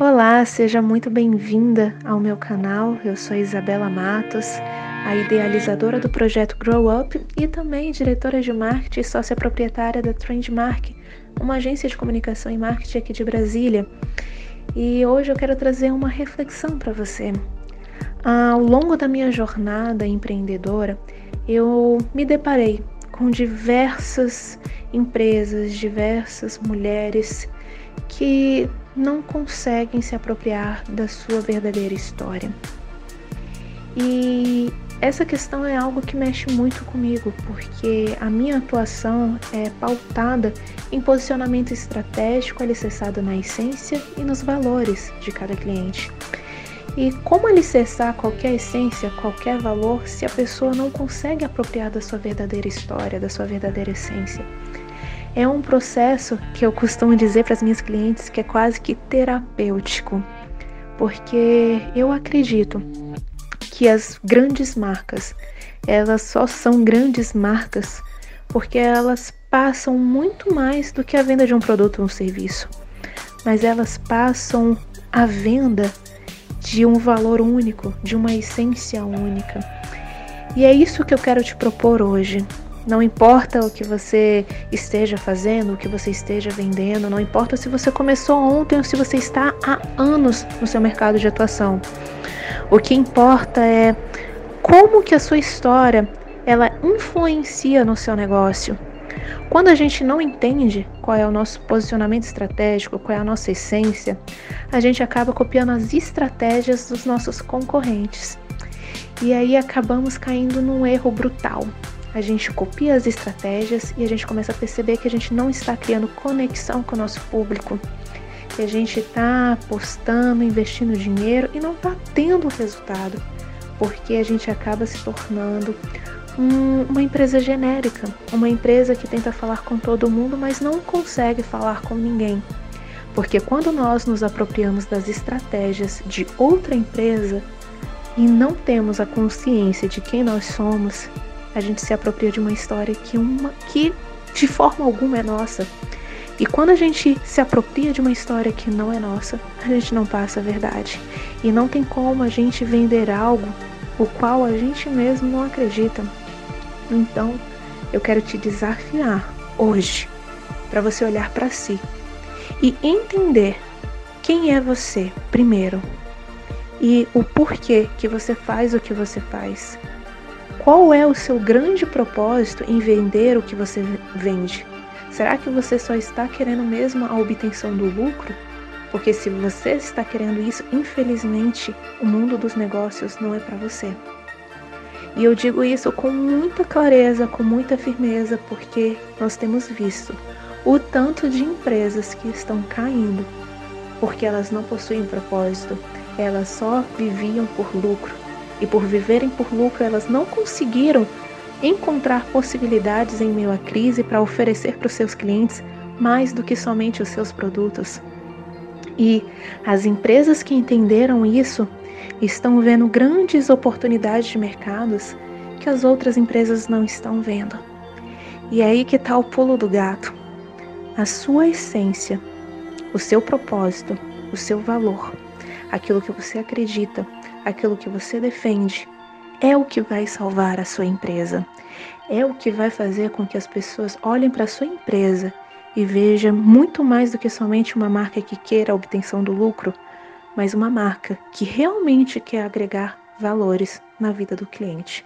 Olá, seja muito bem-vinda ao meu canal. Eu sou Isabela Matos, a idealizadora do projeto Grow Up e também diretora de marketing e sócia proprietária da Trendmark, uma agência de comunicação e marketing aqui de Brasília. E hoje eu quero trazer uma reflexão para você. Ao longo da minha jornada empreendedora, eu me deparei com diversas empresas, diversas mulheres que não conseguem se apropriar da sua verdadeira história. E essa questão é algo que mexe muito comigo, porque a minha atuação é pautada em posicionamento estratégico alicerçado na essência e nos valores de cada cliente. E como alicerçar qualquer essência, qualquer valor, se a pessoa não consegue apropriar da sua verdadeira história, da sua verdadeira essência? É um processo que eu costumo dizer para as minhas clientes que é quase que terapêutico, porque eu acredito que as grandes marcas, elas só são grandes marcas porque elas passam muito mais do que a venda de um produto ou um serviço, mas elas passam a venda de um valor único, de uma essência única. E é isso que eu quero te propor hoje. Não importa o que você esteja fazendo, o que você esteja vendendo, não importa se você começou ontem ou se você está há anos no seu mercado de atuação. O que importa é como que a sua história ela influencia no seu negócio. Quando a gente não entende qual é o nosso posicionamento estratégico, qual é a nossa essência, a gente acaba copiando as estratégias dos nossos concorrentes. E aí acabamos caindo num erro brutal a gente copia as estratégias e a gente começa a perceber que a gente não está criando conexão com o nosso público, que a gente está apostando, investindo dinheiro e não está tendo resultado, porque a gente acaba se tornando um, uma empresa genérica, uma empresa que tenta falar com todo mundo, mas não consegue falar com ninguém. Porque quando nós nos apropriamos das estratégias de outra empresa e não temos a consciência de quem nós somos, a gente se apropria de uma história que uma que de forma alguma é nossa. E quando a gente se apropria de uma história que não é nossa, a gente não passa a verdade. E não tem como a gente vender algo o qual a gente mesmo não acredita. Então, eu quero te desafiar hoje para você olhar para si e entender quem é você primeiro e o porquê que você faz o que você faz. Qual é o seu grande propósito em vender o que você vende? Será que você só está querendo mesmo a obtenção do lucro? Porque se você está querendo isso, infelizmente, o mundo dos negócios não é para você. E eu digo isso com muita clareza, com muita firmeza, porque nós temos visto o tanto de empresas que estão caindo porque elas não possuem propósito, elas só viviam por lucro e por viverem por lucro, elas não conseguiram encontrar possibilidades em meio à crise para oferecer para os seus clientes mais do que somente os seus produtos. E as empresas que entenderam isso estão vendo grandes oportunidades de mercados que as outras empresas não estão vendo. E é aí que está o pulo do gato. A sua essência, o seu propósito, o seu valor, aquilo que você acredita, aquilo que você defende, é o que vai salvar a sua empresa. É o que vai fazer com que as pessoas olhem para a sua empresa e vejam muito mais do que somente uma marca que queira a obtenção do lucro, mas uma marca que realmente quer agregar valores na vida do cliente.